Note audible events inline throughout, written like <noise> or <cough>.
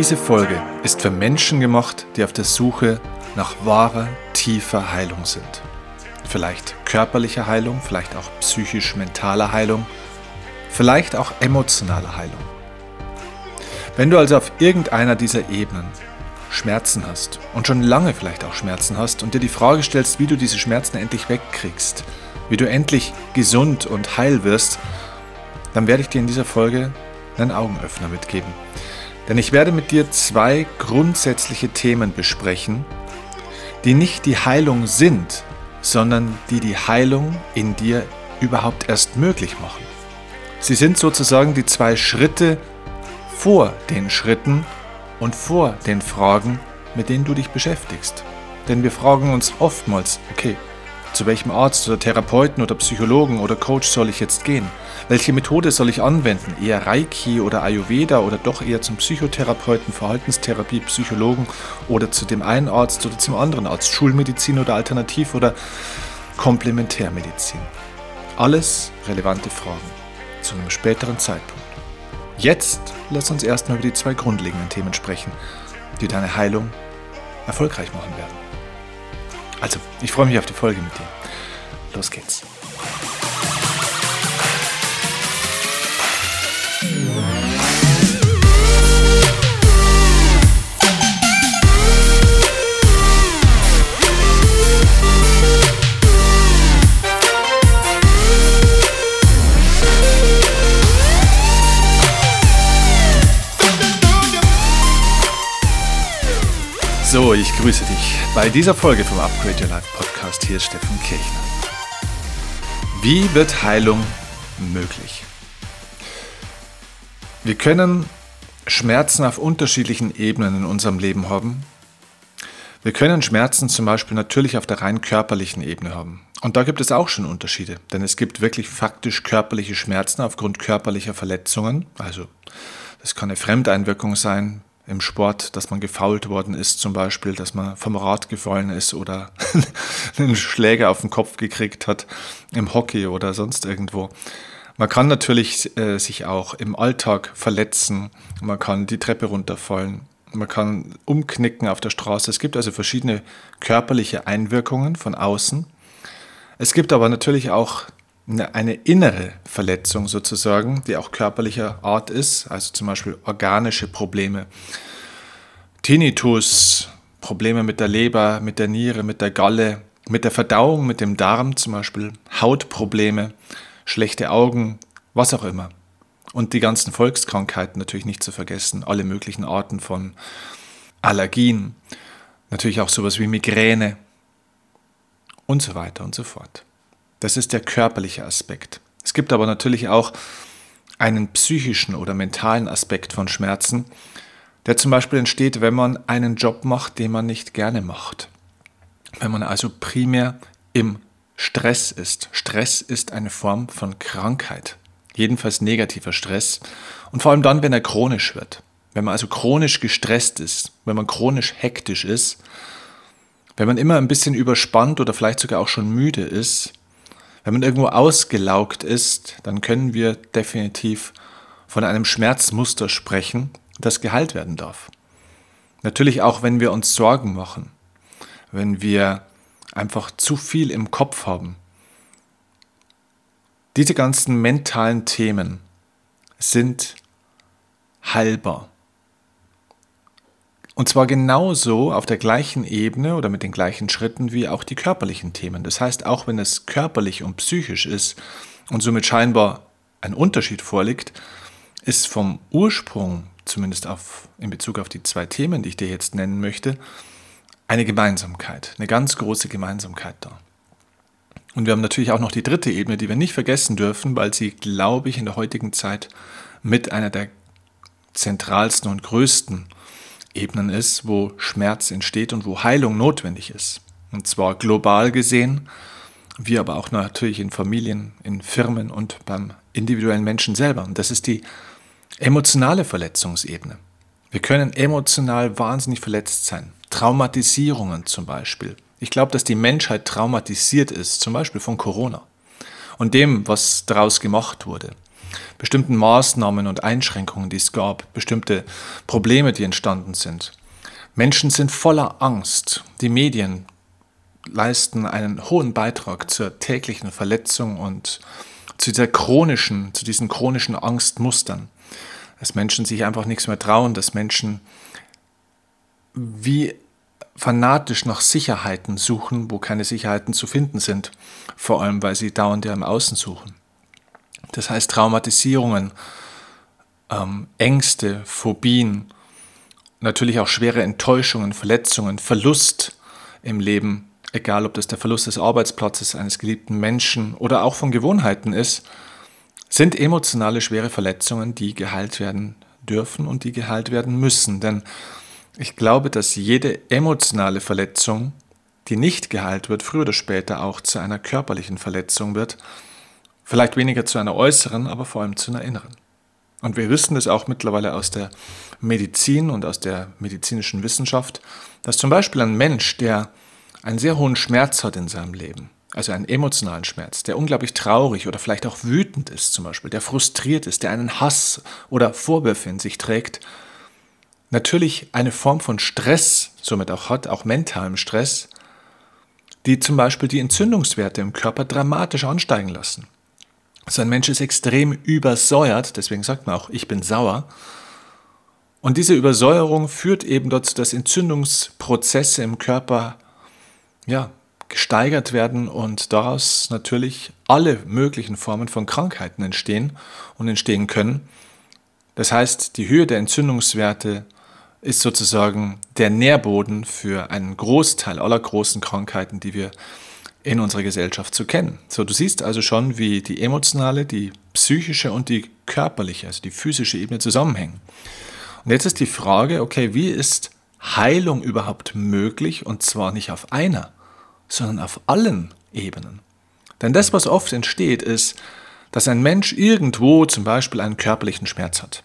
Diese Folge ist für Menschen gemacht, die auf der Suche nach wahrer, tiefer Heilung sind. Vielleicht körperliche Heilung, vielleicht auch psychisch-mentale Heilung, vielleicht auch emotionale Heilung. Wenn du also auf irgendeiner dieser Ebenen Schmerzen hast und schon lange vielleicht auch Schmerzen hast und dir die Frage stellst, wie du diese Schmerzen endlich wegkriegst, wie du endlich gesund und heil wirst, dann werde ich dir in dieser Folge einen Augenöffner mitgeben. Denn ich werde mit dir zwei grundsätzliche Themen besprechen, die nicht die Heilung sind, sondern die die Heilung in dir überhaupt erst möglich machen. Sie sind sozusagen die zwei Schritte vor den Schritten und vor den Fragen, mit denen du dich beschäftigst. Denn wir fragen uns oftmals, okay, zu welchem Arzt oder Therapeuten oder Psychologen oder Coach soll ich jetzt gehen? Welche Methode soll ich anwenden? Eher Reiki oder Ayurveda oder doch eher zum Psychotherapeuten, Verhaltenstherapie, Psychologen oder zu dem einen Arzt oder zum anderen Arzt? Schulmedizin oder Alternativ oder Komplementärmedizin? Alles relevante Fragen zu einem späteren Zeitpunkt. Jetzt lass uns erstmal über die zwei grundlegenden Themen sprechen, die deine Heilung erfolgreich machen werden. Also, ich freue mich auf die Folge mit dir. Los geht's. So, ich grüße dich bei dieser Folge vom Upgrade Your Life Podcast. Hier ist Steffen Kirchner. Wie wird Heilung möglich? Wir können Schmerzen auf unterschiedlichen Ebenen in unserem Leben haben. Wir können Schmerzen zum Beispiel natürlich auf der rein körperlichen Ebene haben. Und da gibt es auch schon Unterschiede, denn es gibt wirklich faktisch körperliche Schmerzen aufgrund körperlicher Verletzungen. Also das kann eine Fremdeinwirkung sein, im Sport, dass man gefault worden ist, zum Beispiel, dass man vom Rad gefallen ist oder <laughs> einen Schläger auf den Kopf gekriegt hat im Hockey oder sonst irgendwo. Man kann natürlich äh, sich auch im Alltag verletzen, man kann die Treppe runterfallen, man kann umknicken auf der Straße. Es gibt also verschiedene körperliche Einwirkungen von außen. Es gibt aber natürlich auch eine innere Verletzung sozusagen, die auch körperlicher Art ist, also zum Beispiel organische Probleme. Tinnitus, Probleme mit der Leber, mit der Niere, mit der Galle, mit der Verdauung, mit dem Darm zum Beispiel, Hautprobleme, schlechte Augen, was auch immer. Und die ganzen Volkskrankheiten natürlich nicht zu vergessen, alle möglichen Arten von Allergien, natürlich auch sowas wie Migräne und so weiter und so fort. Das ist der körperliche Aspekt. Es gibt aber natürlich auch einen psychischen oder mentalen Aspekt von Schmerzen, der zum Beispiel entsteht, wenn man einen Job macht, den man nicht gerne macht. Wenn man also primär im Stress ist. Stress ist eine Form von Krankheit, jedenfalls negativer Stress und vor allem dann, wenn er chronisch wird. Wenn man also chronisch gestresst ist, wenn man chronisch hektisch ist, wenn man immer ein bisschen überspannt oder vielleicht sogar auch schon müde ist, wenn man irgendwo ausgelaugt ist, dann können wir definitiv von einem Schmerzmuster sprechen, das geheilt werden darf. Natürlich auch, wenn wir uns Sorgen machen, wenn wir einfach zu viel im Kopf haben. Diese ganzen mentalen Themen sind heilbar. Und zwar genauso auf der gleichen Ebene oder mit den gleichen Schritten wie auch die körperlichen Themen. Das heißt, auch wenn es körperlich und psychisch ist und somit scheinbar ein Unterschied vorliegt, ist vom Ursprung, zumindest auf, in Bezug auf die zwei Themen, die ich dir jetzt nennen möchte, eine Gemeinsamkeit, eine ganz große Gemeinsamkeit da. Und wir haben natürlich auch noch die dritte Ebene, die wir nicht vergessen dürfen, weil sie, glaube ich, in der heutigen Zeit mit einer der zentralsten und größten Ebenen ist, wo Schmerz entsteht und wo Heilung notwendig ist. Und zwar global gesehen, wie aber auch natürlich in Familien, in Firmen und beim individuellen Menschen selber. Und das ist die emotionale Verletzungsebene. Wir können emotional wahnsinnig verletzt sein. Traumatisierungen zum Beispiel. Ich glaube, dass die Menschheit traumatisiert ist, zum Beispiel von Corona und dem, was daraus gemacht wurde. Bestimmten Maßnahmen und Einschränkungen, die es gab, bestimmte Probleme, die entstanden sind. Menschen sind voller Angst. Die Medien leisten einen hohen Beitrag zur täglichen Verletzung und zu dieser chronischen, zu diesen chronischen Angstmustern. Dass Menschen sich einfach nichts mehr trauen, dass Menschen wie fanatisch nach Sicherheiten suchen, wo keine Sicherheiten zu finden sind, vor allem weil sie dauernd ja im Außen suchen. Das heißt Traumatisierungen, ähm, Ängste, Phobien, natürlich auch schwere Enttäuschungen, Verletzungen, Verlust im Leben, egal ob das der Verlust des Arbeitsplatzes eines geliebten Menschen oder auch von Gewohnheiten ist, sind emotionale schwere Verletzungen, die geheilt werden dürfen und die geheilt werden müssen. Denn ich glaube, dass jede emotionale Verletzung, die nicht geheilt wird, früher oder später auch zu einer körperlichen Verletzung wird. Vielleicht weniger zu einer äußeren, aber vor allem zu einer inneren. Und wir wissen es auch mittlerweile aus der Medizin und aus der medizinischen Wissenschaft, dass zum Beispiel ein Mensch, der einen sehr hohen Schmerz hat in seinem Leben, also einen emotionalen Schmerz, der unglaublich traurig oder vielleicht auch wütend ist zum Beispiel, der frustriert ist, der einen Hass oder Vorwürfe in sich trägt, natürlich eine Form von Stress somit auch hat, auch mentalem Stress, die zum Beispiel die Entzündungswerte im Körper dramatisch ansteigen lassen. So ein Mensch ist extrem übersäuert, deswegen sagt man auch, ich bin sauer. Und diese Übersäuerung führt eben dazu, dass Entzündungsprozesse im Körper ja, gesteigert werden und daraus natürlich alle möglichen Formen von Krankheiten entstehen und entstehen können. Das heißt, die Höhe der Entzündungswerte ist sozusagen der Nährboden für einen Großteil aller großen Krankheiten, die wir in unserer Gesellschaft zu kennen. So, du siehst also schon, wie die emotionale, die psychische und die körperliche, also die physische Ebene zusammenhängen. Und jetzt ist die Frage, okay, wie ist Heilung überhaupt möglich und zwar nicht auf einer, sondern auf allen Ebenen? Denn das, was oft entsteht, ist, dass ein Mensch irgendwo zum Beispiel einen körperlichen Schmerz hat.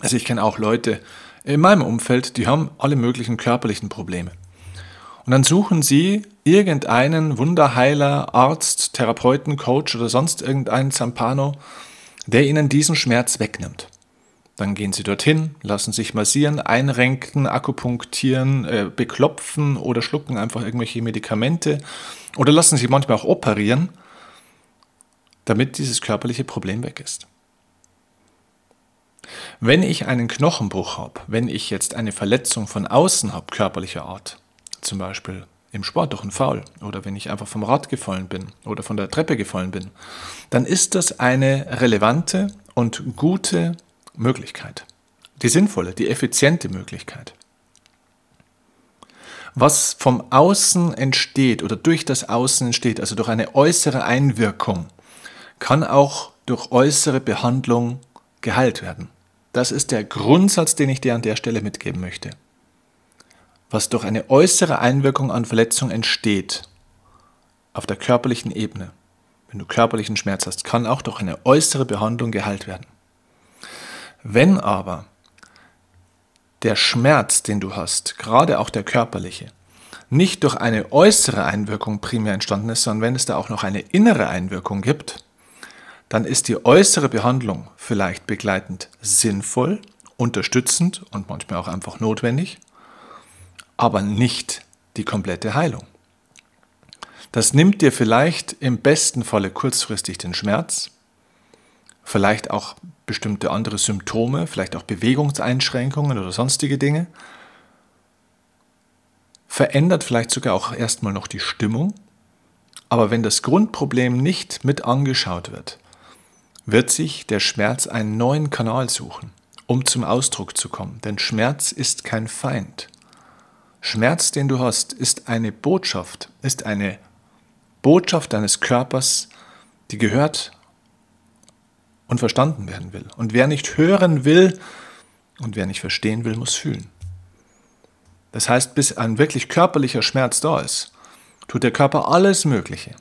Also ich kenne auch Leute, in meinem Umfeld, die haben alle möglichen körperlichen Probleme. Und dann suchen sie irgendeinen Wunderheiler, Arzt, Therapeuten, Coach oder sonst irgendeinen Zampano, der ihnen diesen Schmerz wegnimmt. Dann gehen sie dorthin, lassen sich massieren, einrenken, akupunktieren, äh, beklopfen oder schlucken einfach irgendwelche Medikamente oder lassen sich manchmal auch operieren, damit dieses körperliche Problem weg ist. Wenn ich einen Knochenbruch habe, wenn ich jetzt eine Verletzung von außen habe, körperlicher Art, zum Beispiel im Sport durch einen Foul oder wenn ich einfach vom Rad gefallen bin oder von der Treppe gefallen bin, dann ist das eine relevante und gute Möglichkeit. Die sinnvolle, die effiziente Möglichkeit. Was vom Außen entsteht oder durch das Außen entsteht, also durch eine äußere Einwirkung, kann auch durch äußere Behandlung geheilt werden. Das ist der Grundsatz, den ich dir an der Stelle mitgeben möchte. Was durch eine äußere Einwirkung an Verletzung entsteht, auf der körperlichen Ebene, wenn du körperlichen Schmerz hast, kann auch durch eine äußere Behandlung geheilt werden. Wenn aber der Schmerz, den du hast, gerade auch der körperliche, nicht durch eine äußere Einwirkung primär entstanden ist, sondern wenn es da auch noch eine innere Einwirkung gibt, dann ist die äußere Behandlung vielleicht begleitend sinnvoll, unterstützend und manchmal auch einfach notwendig, aber nicht die komplette Heilung. Das nimmt dir vielleicht im besten Falle kurzfristig den Schmerz, vielleicht auch bestimmte andere Symptome, vielleicht auch Bewegungseinschränkungen oder sonstige Dinge, verändert vielleicht sogar auch erstmal noch die Stimmung, aber wenn das Grundproblem nicht mit angeschaut wird, wird sich der Schmerz einen neuen Kanal suchen, um zum Ausdruck zu kommen. Denn Schmerz ist kein Feind. Schmerz, den du hast, ist eine Botschaft, ist eine Botschaft deines Körpers, die gehört und verstanden werden will. Und wer nicht hören will und wer nicht verstehen will, muss fühlen. Das heißt, bis ein wirklich körperlicher Schmerz da ist, tut der Körper alles Mögliche,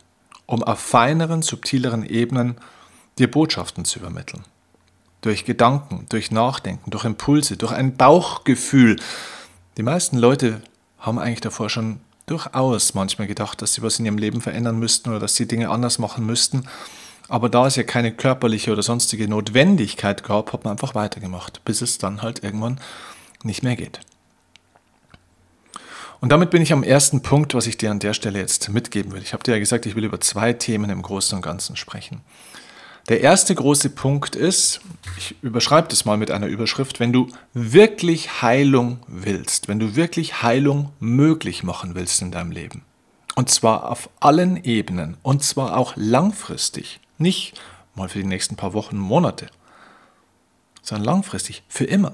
um auf feineren, subtileren Ebenen dir Botschaften zu übermitteln. Durch Gedanken, durch Nachdenken, durch Impulse, durch ein Bauchgefühl. Die meisten Leute haben eigentlich davor schon durchaus manchmal gedacht, dass sie was in ihrem Leben verändern müssten oder dass sie Dinge anders machen müssten. Aber da es ja keine körperliche oder sonstige Notwendigkeit gab, hat man einfach weitergemacht, bis es dann halt irgendwann nicht mehr geht. Und damit bin ich am ersten Punkt, was ich dir an der Stelle jetzt mitgeben will. Ich habe dir ja gesagt, ich will über zwei Themen im Großen und Ganzen sprechen. Der erste große Punkt ist, ich überschreibe das mal mit einer Überschrift, wenn du wirklich Heilung willst, wenn du wirklich Heilung möglich machen willst in deinem Leben. Und zwar auf allen Ebenen und zwar auch langfristig, nicht mal für die nächsten paar Wochen, Monate, sondern langfristig, für immer.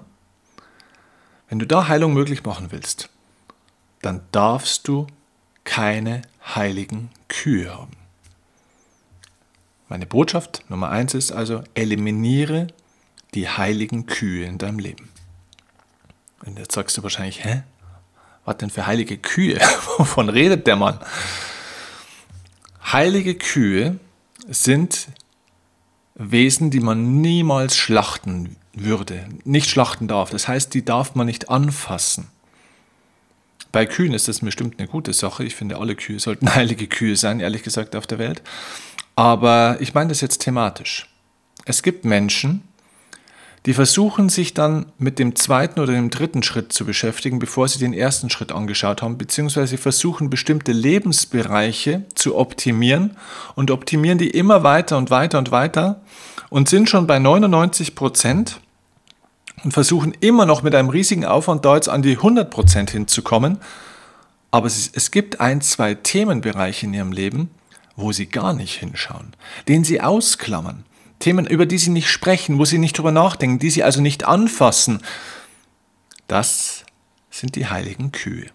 Wenn du da Heilung möglich machen willst, dann darfst du keine heiligen Kühe haben. Meine Botschaft Nummer eins ist also, eliminiere die heiligen Kühe in deinem Leben. Und jetzt sagst du wahrscheinlich, hä? Was denn für heilige Kühe? <laughs> Wovon redet der Mann? Heilige Kühe sind Wesen, die man niemals schlachten würde, nicht schlachten darf. Das heißt, die darf man nicht anfassen. Bei Kühen ist das bestimmt eine gute Sache. Ich finde, alle Kühe sollten <laughs> heilige Kühe sein, ehrlich gesagt, auf der Welt. Aber ich meine das jetzt thematisch. Es gibt Menschen, die versuchen sich dann mit dem zweiten oder dem dritten Schritt zu beschäftigen, bevor sie den ersten Schritt angeschaut haben, beziehungsweise versuchen bestimmte Lebensbereiche zu optimieren und optimieren die immer weiter und weiter und weiter und sind schon bei 99 Prozent und versuchen immer noch mit einem riesigen Aufwand da jetzt an die 100 Prozent hinzukommen. Aber es, es gibt ein, zwei Themenbereiche in ihrem Leben, wo sie gar nicht hinschauen, den sie ausklammern. Themen, über die sie nicht sprechen, wo sie nicht drüber nachdenken, die sie also nicht anfassen. Das sind die heiligen Kühe.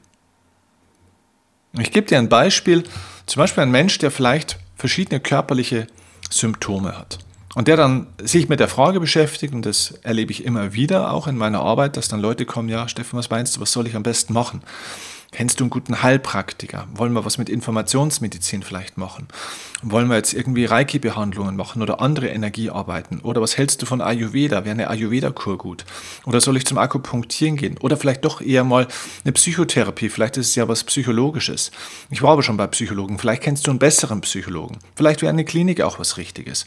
Ich gebe dir ein Beispiel, zum Beispiel ein Mensch, der vielleicht verschiedene körperliche Symptome hat. Und der dann sich mit der Frage beschäftigt, und das erlebe ich immer wieder auch in meiner Arbeit, dass dann Leute kommen, ja, Steffen, was meinst du, was soll ich am besten machen? Kennst du einen guten Heilpraktiker? Wollen wir was mit Informationsmedizin vielleicht machen? Wollen wir jetzt irgendwie Reiki-Behandlungen machen oder andere Energiearbeiten? Oder was hältst du von Ayurveda? Wäre eine Ayurveda-Kur gut? Oder soll ich zum Akupunktieren gehen? Oder vielleicht doch eher mal eine Psychotherapie? Vielleicht ist es ja was Psychologisches. Ich war aber schon bei Psychologen. Vielleicht kennst du einen besseren Psychologen. Vielleicht wäre eine Klinik auch was Richtiges.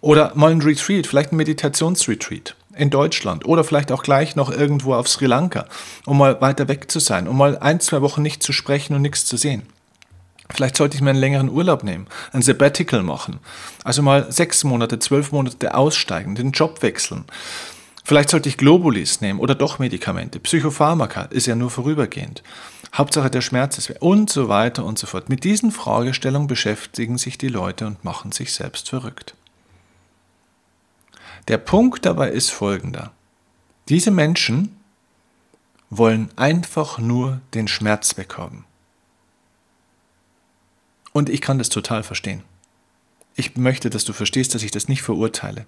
Oder mal ein Retreat, vielleicht ein Meditationsretreat in Deutschland oder vielleicht auch gleich noch irgendwo auf Sri Lanka, um mal weiter weg zu sein, um mal ein, zwei Wochen nicht zu sprechen und nichts zu sehen. Vielleicht sollte ich mir einen längeren Urlaub nehmen, ein Sabbatical machen. Also mal sechs Monate, zwölf Monate aussteigen, den Job wechseln. Vielleicht sollte ich Globulis nehmen oder doch Medikamente. Psychopharmaka ist ja nur vorübergehend. Hauptsache der Schmerz ist weg und so weiter und so fort. Mit diesen Fragestellungen beschäftigen sich die Leute und machen sich selbst verrückt. Der Punkt dabei ist folgender. Diese Menschen wollen einfach nur den Schmerz weghaben. Und ich kann das total verstehen. Ich möchte, dass du verstehst, dass ich das nicht verurteile.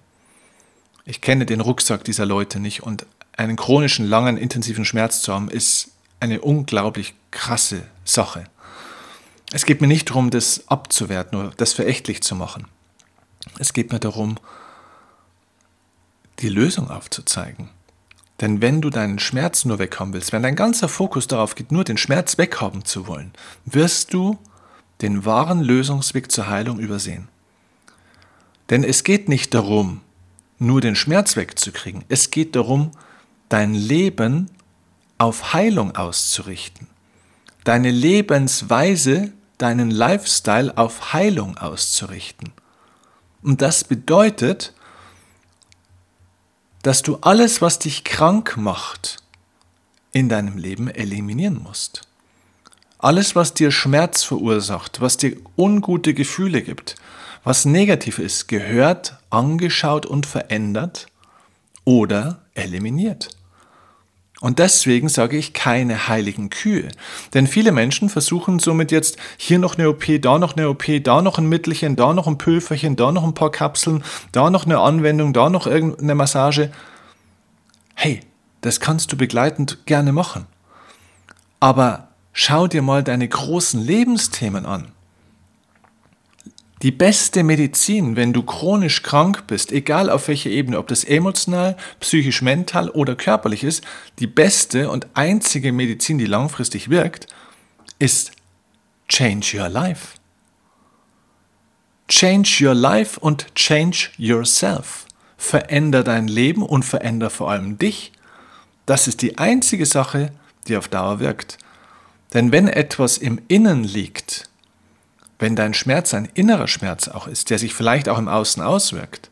Ich kenne den Rucksack dieser Leute nicht und einen chronischen, langen, intensiven Schmerz zu haben, ist eine unglaublich krasse Sache. Es geht mir nicht darum, das abzuwerten oder das verächtlich zu machen. Es geht mir darum, die Lösung aufzuzeigen. Denn wenn du deinen Schmerz nur weghaben willst, wenn dein ganzer Fokus darauf geht, nur den Schmerz weghaben zu wollen, wirst du den wahren Lösungsweg zur Heilung übersehen. Denn es geht nicht darum, nur den Schmerz wegzukriegen. Es geht darum, dein Leben auf Heilung auszurichten. Deine Lebensweise, deinen Lifestyle auf Heilung auszurichten. Und das bedeutet, dass du alles, was dich krank macht, in deinem Leben eliminieren musst. Alles, was dir Schmerz verursacht, was dir ungute Gefühle gibt, was negativ ist, gehört angeschaut und verändert oder eliminiert. Und deswegen sage ich keine heiligen Kühe. Denn viele Menschen versuchen somit jetzt hier noch eine OP, da noch eine OP, da noch ein Mittelchen, da noch ein Pülferchen, da noch ein paar Kapseln, da noch eine Anwendung, da noch irgendeine Massage. Hey, das kannst du begleitend gerne machen. Aber schau dir mal deine großen Lebensthemen an. Die beste Medizin, wenn du chronisch krank bist, egal auf welcher Ebene, ob das emotional, psychisch, mental oder körperlich ist, die beste und einzige Medizin, die langfristig wirkt, ist Change Your Life. Change your life und change yourself. Veränder dein Leben und veränder vor allem dich. Das ist die einzige Sache, die auf Dauer wirkt. Denn wenn etwas im Innen liegt, wenn dein Schmerz ein innerer Schmerz auch ist, der sich vielleicht auch im Außen auswirkt,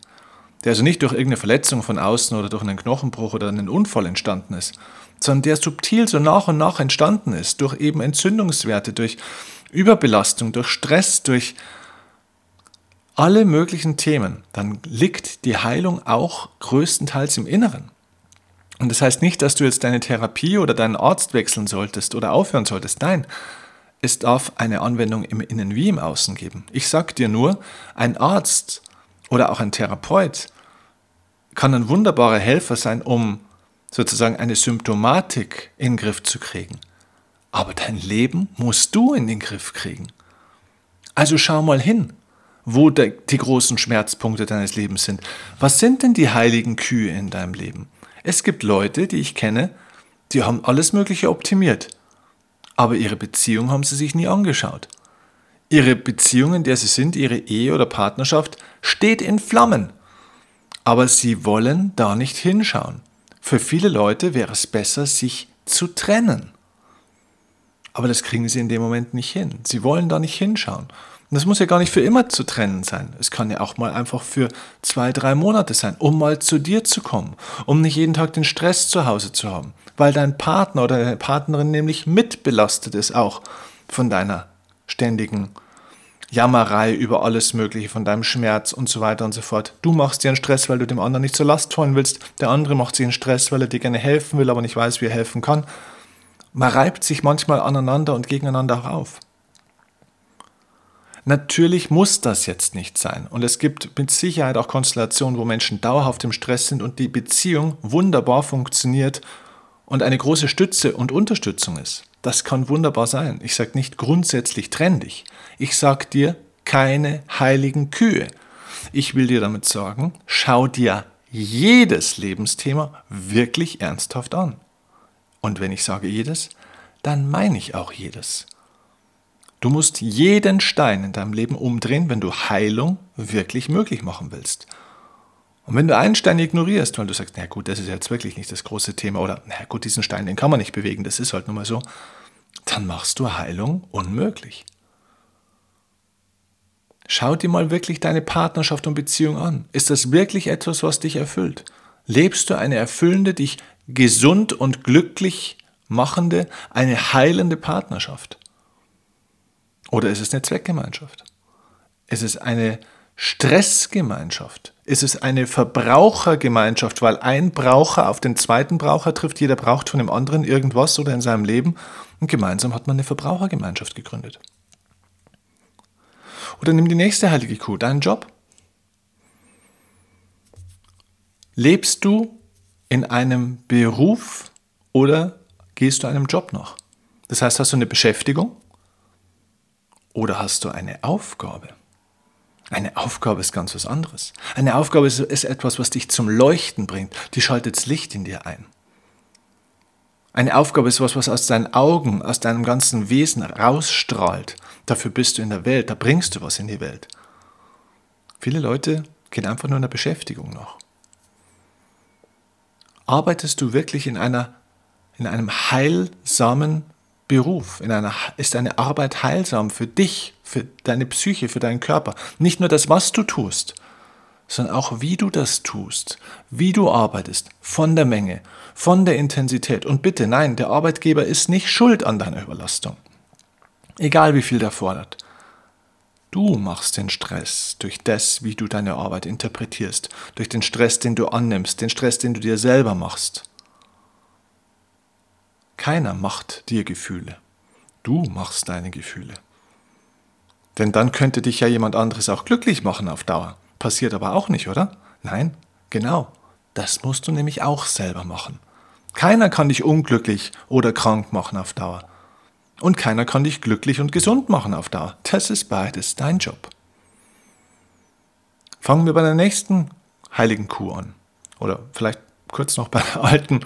der also nicht durch irgendeine Verletzung von außen oder durch einen Knochenbruch oder einen Unfall entstanden ist, sondern der subtil so nach und nach entstanden ist, durch eben Entzündungswerte, durch Überbelastung, durch Stress, durch alle möglichen Themen, dann liegt die Heilung auch größtenteils im Inneren. Und das heißt nicht, dass du jetzt deine Therapie oder deinen Arzt wechseln solltest oder aufhören solltest. Nein, es darf eine Anwendung im Innen wie im Außen geben. Ich sage dir nur, ein Arzt oder auch ein Therapeut kann ein wunderbarer Helfer sein, um sozusagen eine Symptomatik in den Griff zu kriegen. Aber dein Leben musst du in den Griff kriegen. Also schau mal hin, wo die großen Schmerzpunkte deines Lebens sind. Was sind denn die heiligen Kühe in deinem Leben? Es gibt Leute, die ich kenne, die haben alles Mögliche optimiert, aber ihre Beziehung haben sie sich nie angeschaut. Ihre Beziehung, in der sie sind, ihre Ehe oder Partnerschaft, steht in Flammen. Aber sie wollen da nicht hinschauen. Für viele Leute wäre es besser, sich zu trennen. Aber das kriegen sie in dem Moment nicht hin. Sie wollen da nicht hinschauen. Und das muss ja gar nicht für immer zu trennen sein. Es kann ja auch mal einfach für zwei, drei Monate sein, um mal zu dir zu kommen, um nicht jeden Tag den Stress zu Hause zu haben, weil dein Partner oder deine Partnerin nämlich mitbelastet ist auch von deiner ständigen Jammerei über alles Mögliche, von deinem Schmerz und so weiter und so fort. Du machst dir einen Stress, weil du dem anderen nicht zur Last fallen willst. Der andere macht sich einen Stress, weil er dir gerne helfen will, aber nicht weiß, wie er helfen kann. Man reibt sich manchmal aneinander und gegeneinander auf. Natürlich muss das jetzt nicht sein. Und es gibt mit Sicherheit auch Konstellationen, wo Menschen dauerhaft im Stress sind und die Beziehung wunderbar funktioniert und eine große Stütze und Unterstützung ist. Das kann wunderbar sein. Ich sage nicht grundsätzlich trenn dich. Ich sage dir keine heiligen Kühe. Ich will dir damit sagen, schau dir jedes Lebensthema wirklich ernsthaft an. Und wenn ich sage jedes, dann meine ich auch jedes. Du musst jeden Stein in deinem Leben umdrehen, wenn du Heilung wirklich möglich machen willst. Und wenn du einen Stein ignorierst, weil du sagst, na gut, das ist jetzt wirklich nicht das große Thema oder na gut, diesen Stein, den kann man nicht bewegen, das ist halt nun mal so, dann machst du Heilung unmöglich. Schau dir mal wirklich deine Partnerschaft und Beziehung an. Ist das wirklich etwas, was dich erfüllt? Lebst du eine erfüllende, dich gesund und glücklich machende, eine heilende Partnerschaft? Oder ist es eine Zweckgemeinschaft? Ist es eine Stressgemeinschaft? Ist es eine Verbrauchergemeinschaft, weil ein Braucher auf den zweiten Braucher trifft, jeder braucht von dem anderen irgendwas oder in seinem Leben und gemeinsam hat man eine Verbrauchergemeinschaft gegründet. Oder nimm die nächste heilige Kuh, deinen Job. Lebst du in einem Beruf oder gehst du einem Job noch? Das heißt, hast du eine Beschäftigung oder hast du eine Aufgabe? Eine Aufgabe ist ganz was anderes. Eine Aufgabe ist, ist, etwas, was dich zum Leuchten bringt. Die schaltet das Licht in dir ein. Eine Aufgabe ist was, was aus deinen Augen, aus deinem ganzen Wesen rausstrahlt. Dafür bist du in der Welt, da bringst du was in die Welt. Viele Leute gehen einfach nur in der Beschäftigung noch. Arbeitest du wirklich in, einer, in einem heilsamen Beruf, in einer, ist deine Arbeit heilsam für dich, für deine Psyche, für deinen Körper. Nicht nur das, was du tust, sondern auch wie du das tust, wie du arbeitest, von der Menge, von der Intensität. Und bitte, nein, der Arbeitgeber ist nicht schuld an deiner Überlastung. Egal wie viel der fordert. Du machst den Stress durch das, wie du deine Arbeit interpretierst, durch den Stress, den du annimmst, den Stress, den du dir selber machst. Keiner macht dir Gefühle. Du machst deine Gefühle. Denn dann könnte dich ja jemand anderes auch glücklich machen auf Dauer. Passiert aber auch nicht, oder? Nein, genau. Das musst du nämlich auch selber machen. Keiner kann dich unglücklich oder krank machen auf Dauer. Und keiner kann dich glücklich und gesund machen auf Dauer. Das ist beides dein Job. Fangen wir bei der nächsten heiligen Kuh an. Oder vielleicht kurz noch bei der alten.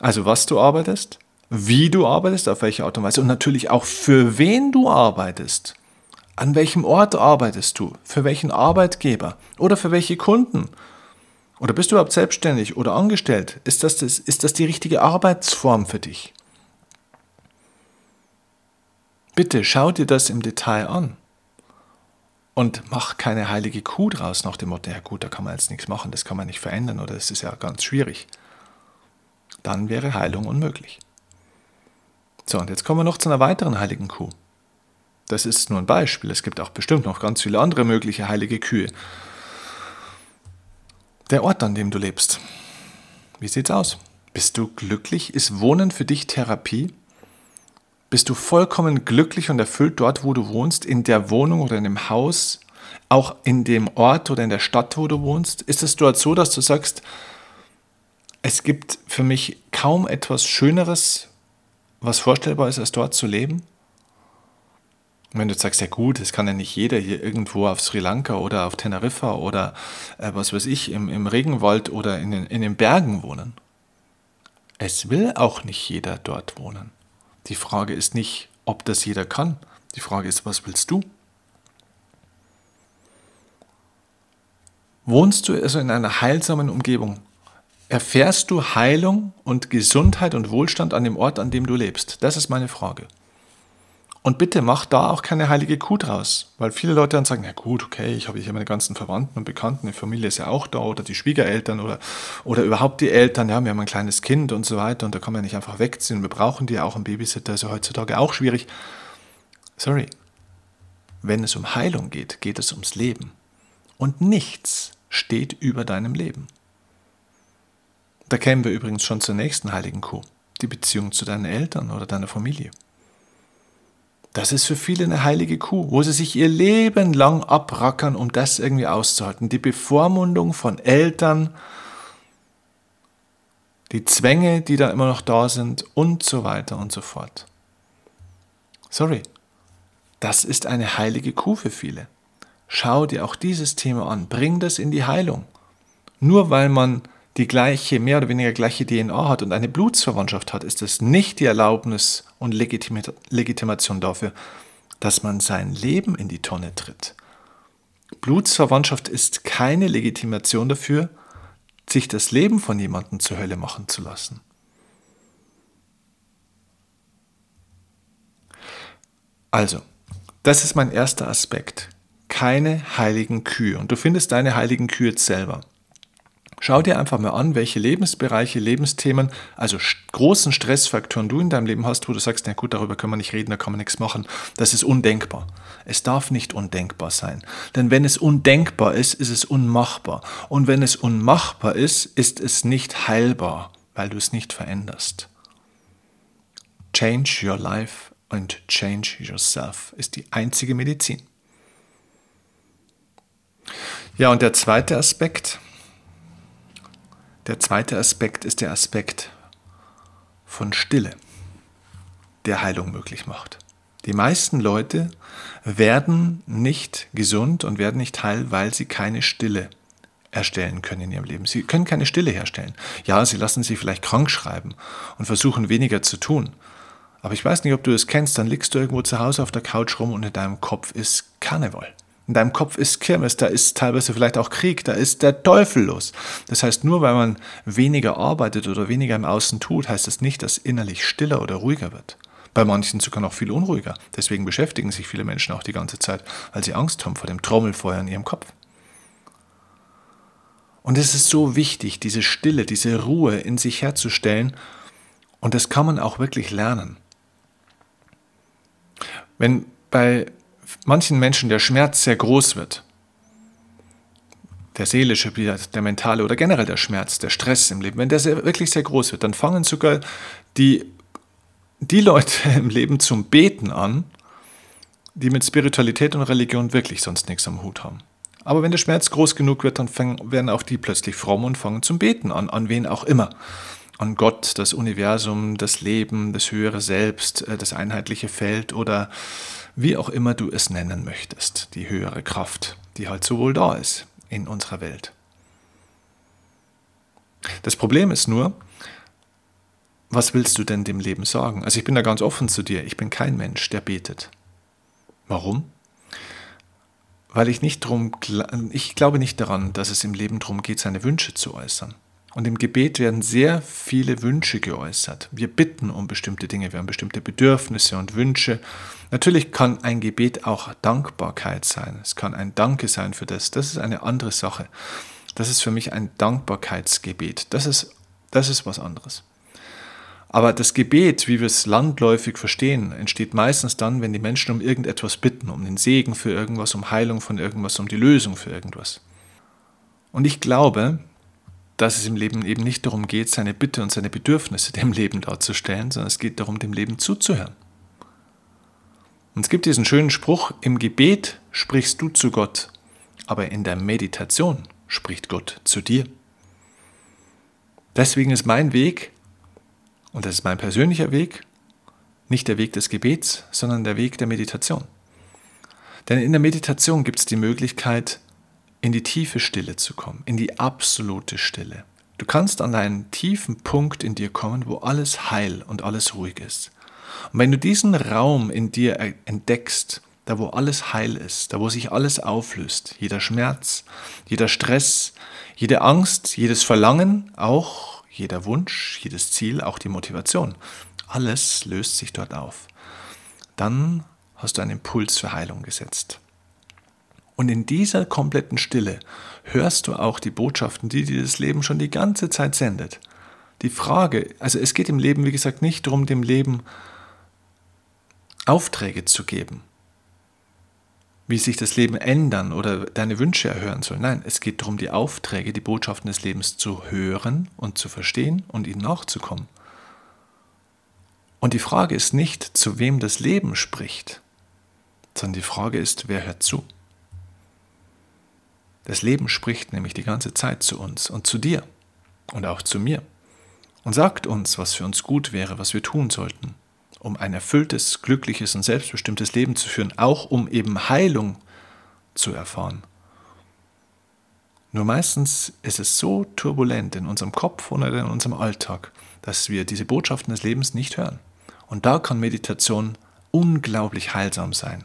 Also was du arbeitest, wie du arbeitest, auf welche Art und Weise und natürlich auch für wen du arbeitest. An welchem Ort arbeitest du? Für welchen Arbeitgeber? Oder für welche Kunden? Oder bist du überhaupt selbstständig oder angestellt? Ist das, das, ist das die richtige Arbeitsform für dich? Bitte schau dir das im Detail an. Und mach keine heilige Kuh draus nach dem Motto, ja gut, da kann man jetzt nichts machen, das kann man nicht verändern oder das ist ja ganz schwierig. Dann wäre Heilung unmöglich. So, und jetzt kommen wir noch zu einer weiteren heiligen Kuh. Das ist nur ein Beispiel. Es gibt auch bestimmt noch ganz viele andere mögliche heilige Kühe. Der Ort, an dem du lebst. Wie sieht's aus? Bist du glücklich? Ist Wohnen für dich Therapie? Bist du vollkommen glücklich und erfüllt dort, wo du wohnst, in der Wohnung oder in dem Haus, auch in dem Ort oder in der Stadt, wo du wohnst? Ist es dort so, dass du sagst, es gibt für mich kaum etwas Schöneres, was vorstellbar ist, als dort zu leben? Wenn du sagst, ja gut, es kann ja nicht jeder hier irgendwo auf Sri Lanka oder auf Teneriffa oder äh, was weiß ich, im, im Regenwald oder in den, in den Bergen wohnen. Es will auch nicht jeder dort wohnen. Die Frage ist nicht, ob das jeder kann. Die Frage ist, was willst du? Wohnst du also in einer heilsamen Umgebung? Erfährst du Heilung und Gesundheit und Wohlstand an dem Ort, an dem du lebst? Das ist meine Frage. Und bitte mach da auch keine heilige Kuh draus, weil viele Leute dann sagen, na gut, okay, ich habe hier meine ganzen Verwandten und Bekannten, die Familie ist ja auch da oder die Schwiegereltern oder, oder überhaupt die Eltern, ja, wir haben ein kleines Kind und so weiter und da kann man nicht einfach wegziehen. Wir brauchen die ja auch, ein Babysitter ist ja heutzutage auch schwierig. Sorry, wenn es um Heilung geht, geht es ums Leben. Und nichts steht über deinem Leben. Da kämen wir übrigens schon zur nächsten heiligen Kuh, die Beziehung zu deinen Eltern oder deiner Familie. Das ist für viele eine heilige Kuh, wo sie sich ihr Leben lang abrackern, um das irgendwie auszuhalten. Die Bevormundung von Eltern, die Zwänge, die da immer noch da sind und so weiter und so fort. Sorry, das ist eine heilige Kuh für viele. Schau dir auch dieses Thema an, bring das in die Heilung. Nur weil man die gleiche, mehr oder weniger gleiche DNA hat und eine Blutsverwandtschaft hat, ist es nicht die Erlaubnis und Legitimation dafür, dass man sein Leben in die Tonne tritt. Blutsverwandtschaft ist keine Legitimation dafür, sich das Leben von jemandem zur Hölle machen zu lassen. Also, das ist mein erster Aspekt. Keine heiligen Kühe. Und du findest deine heiligen Kühe selber. Schau dir einfach mal an, welche Lebensbereiche, Lebensthemen, also großen Stressfaktoren du in deinem Leben hast, wo du sagst, na gut, darüber können wir nicht reden, da kann man nichts machen. Das ist undenkbar. Es darf nicht undenkbar sein. Denn wenn es undenkbar ist, ist es unmachbar. Und wenn es unmachbar ist, ist es nicht heilbar, weil du es nicht veränderst. Change your life and change yourself ist die einzige Medizin. Ja, und der zweite Aspekt, der zweite Aspekt ist der Aspekt von Stille, der Heilung möglich macht. Die meisten Leute werden nicht gesund und werden nicht heil, weil sie keine Stille erstellen können in ihrem Leben. Sie können keine Stille herstellen. Ja, sie lassen sich vielleicht krank schreiben und versuchen weniger zu tun. Aber ich weiß nicht, ob du es kennst, dann liegst du irgendwo zu Hause auf der Couch rum und in deinem Kopf ist Karneval. In deinem Kopf ist Kirmes, da ist teilweise vielleicht auch Krieg, da ist der Teufel los. Das heißt, nur weil man weniger arbeitet oder weniger im Außen tut, heißt das nicht, dass innerlich stiller oder ruhiger wird. Bei manchen sogar noch viel unruhiger. Deswegen beschäftigen sich viele Menschen auch die ganze Zeit, weil sie Angst haben vor dem Trommelfeuer in ihrem Kopf. Und es ist so wichtig, diese Stille, diese Ruhe in sich herzustellen. Und das kann man auch wirklich lernen. Wenn bei manchen Menschen der Schmerz sehr groß wird, der seelische, der mentale oder generell der Schmerz, der Stress im Leben, wenn der sehr, wirklich sehr groß wird, dann fangen sogar die, die Leute <laughs> im Leben zum Beten an, die mit Spiritualität und Religion wirklich sonst nichts am Hut haben. Aber wenn der Schmerz groß genug wird, dann fangen, werden auch die plötzlich fromm und fangen zum Beten an, an wen auch immer. An Gott, das Universum, das Leben, das höhere Selbst, äh, das einheitliche Feld oder wie auch immer du es nennen möchtest, die höhere Kraft, die halt so wohl da ist in unserer Welt. Das Problem ist nur, was willst du denn dem Leben sagen? Also ich bin da ganz offen zu dir, ich bin kein Mensch, der betet. Warum? weil ich nicht drum, ich glaube nicht daran, dass es im Leben darum geht, seine Wünsche zu äußern. Und im Gebet werden sehr viele Wünsche geäußert. Wir bitten um bestimmte Dinge, wir haben bestimmte Bedürfnisse und Wünsche. Natürlich kann ein Gebet auch Dankbarkeit sein. Es kann ein Danke sein für das. Das ist eine andere Sache. Das ist für mich ein Dankbarkeitsgebet. Das ist, das ist was anderes. Aber das Gebet, wie wir es landläufig verstehen, entsteht meistens dann, wenn die Menschen um irgendetwas bitten, um den Segen für irgendwas, um Heilung von irgendwas, um die Lösung für irgendwas. Und ich glaube, dass es im Leben eben nicht darum geht, seine Bitte und seine Bedürfnisse dem Leben darzustellen, sondern es geht darum, dem Leben zuzuhören. Und es gibt diesen schönen Spruch, im Gebet sprichst du zu Gott, aber in der Meditation spricht Gott zu dir. Deswegen ist mein Weg, und das ist mein persönlicher Weg, nicht der Weg des Gebets, sondern der Weg der Meditation. Denn in der Meditation gibt es die Möglichkeit, in die tiefe Stille zu kommen, in die absolute Stille. Du kannst an einen tiefen Punkt in dir kommen, wo alles heil und alles ruhig ist. Und wenn du diesen Raum in dir entdeckst, da wo alles heil ist, da wo sich alles auflöst, jeder Schmerz, jeder Stress, jede Angst, jedes Verlangen, auch jeder Wunsch, jedes Ziel, auch die Motivation, alles löst sich dort auf. Dann hast du einen Impuls für Heilung gesetzt. Und in dieser kompletten Stille hörst du auch die Botschaften, die dir das Leben schon die ganze Zeit sendet. Die Frage, also es geht im Leben, wie gesagt, nicht darum, dem Leben Aufträge zu geben, wie sich das Leben ändern oder deine Wünsche erhören soll. Nein, es geht darum, die Aufträge, die Botschaften des Lebens zu hören und zu verstehen und ihnen nachzukommen. Und die Frage ist nicht, zu wem das Leben spricht, sondern die Frage ist, wer hört zu. Das Leben spricht nämlich die ganze Zeit zu uns und zu dir und auch zu mir und sagt uns, was für uns gut wäre, was wir tun sollten, um ein erfülltes, glückliches und selbstbestimmtes Leben zu führen, auch um eben Heilung zu erfahren. Nur meistens ist es so turbulent in unserem Kopf oder in unserem Alltag, dass wir diese Botschaften des Lebens nicht hören. Und da kann Meditation unglaublich heilsam sein,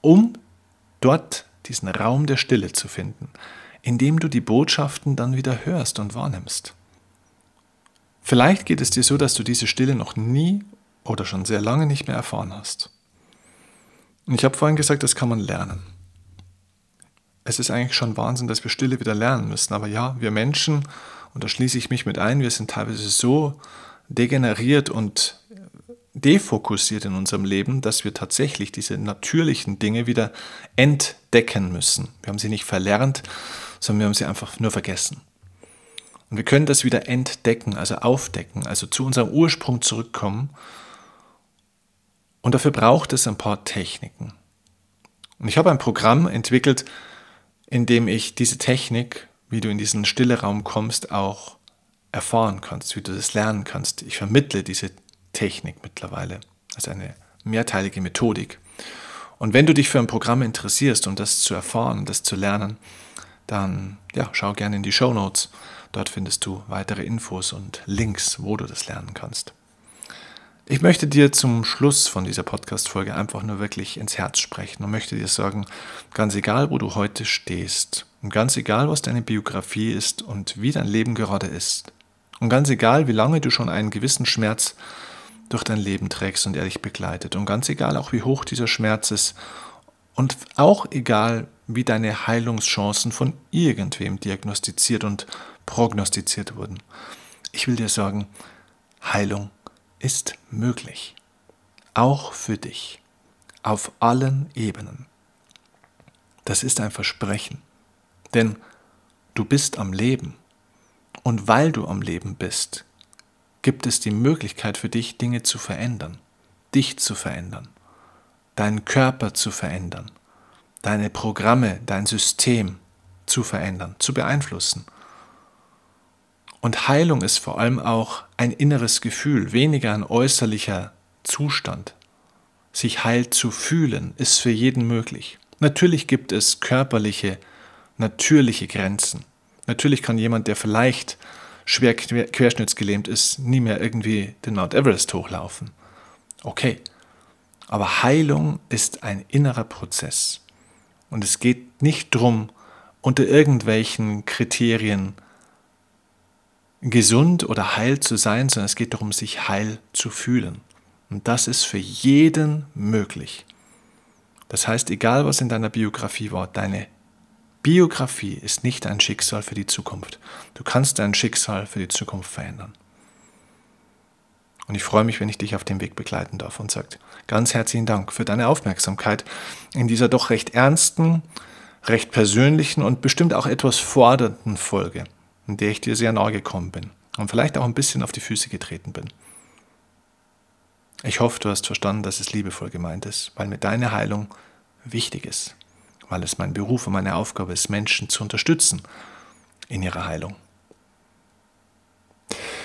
um dort diesen Raum der Stille zu finden, in dem du die Botschaften dann wieder hörst und wahrnimmst. Vielleicht geht es dir so, dass du diese Stille noch nie oder schon sehr lange nicht mehr erfahren hast. Und ich habe vorhin gesagt, das kann man lernen. Es ist eigentlich schon Wahnsinn, dass wir Stille wieder lernen müssen. Aber ja, wir Menschen, und da schließe ich mich mit ein, wir sind teilweise so degeneriert und defokussiert in unserem Leben, dass wir tatsächlich diese natürlichen Dinge wieder entdecken müssen. Wir haben sie nicht verlernt, sondern wir haben sie einfach nur vergessen. Und wir können das wieder entdecken, also aufdecken, also zu unserem Ursprung zurückkommen. Und dafür braucht es ein paar Techniken. Und ich habe ein Programm entwickelt, in dem ich diese Technik, wie du in diesen Stilleraum kommst, auch erfahren kannst, wie du das lernen kannst. Ich vermittle diese Technik mittlerweile, also eine mehrteilige Methodik. Und wenn du dich für ein Programm interessierst, um das zu erfahren, das zu lernen, dann ja, schau gerne in die Show Notes. Dort findest du weitere Infos und Links, wo du das lernen kannst. Ich möchte dir zum Schluss von dieser Podcast-Folge einfach nur wirklich ins Herz sprechen und möchte dir sagen, ganz egal, wo du heute stehst und ganz egal, was deine Biografie ist und wie dein Leben gerade ist und ganz egal, wie lange du schon einen gewissen Schmerz durch dein Leben trägst und er dich begleitet. Und ganz egal auch, wie hoch dieser Schmerz ist und auch egal, wie deine Heilungschancen von irgendwem diagnostiziert und prognostiziert wurden. Ich will dir sagen, Heilung ist möglich. Auch für dich. Auf allen Ebenen. Das ist ein Versprechen. Denn du bist am Leben. Und weil du am Leben bist, gibt es die Möglichkeit für dich, Dinge zu verändern, dich zu verändern, deinen Körper zu verändern, deine Programme, dein System zu verändern, zu beeinflussen. Und Heilung ist vor allem auch ein inneres Gefühl, weniger ein äußerlicher Zustand. Sich heil zu fühlen, ist für jeden möglich. Natürlich gibt es körperliche, natürliche Grenzen. Natürlich kann jemand, der vielleicht schwer querschnittsgelähmt ist, nie mehr irgendwie den Mount Everest hochlaufen. Okay, aber Heilung ist ein innerer Prozess. Und es geht nicht darum, unter irgendwelchen Kriterien gesund oder heil zu sein, sondern es geht darum, sich heil zu fühlen. Und das ist für jeden möglich. Das heißt, egal was in deiner Biografie war, deine Biografie ist nicht ein Schicksal für die Zukunft. Du kannst dein Schicksal für die Zukunft verändern. Und ich freue mich, wenn ich dich auf dem Weg begleiten darf und sage ganz herzlichen Dank für deine Aufmerksamkeit in dieser doch recht ernsten, recht persönlichen und bestimmt auch etwas fordernden Folge, in der ich dir sehr nahe gekommen bin und vielleicht auch ein bisschen auf die Füße getreten bin. Ich hoffe, du hast verstanden, dass es liebevoll gemeint ist, weil mir deine Heilung wichtig ist, weil es mein Beruf und meine Aufgabe ist, Menschen zu unterstützen in ihrer Heilung.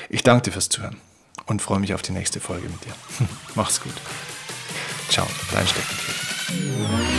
Ich danke dir fürs Zuhören und freue mich auf die nächste Folge mit dir. <laughs> Mach's gut. Ciao, dein Steffen.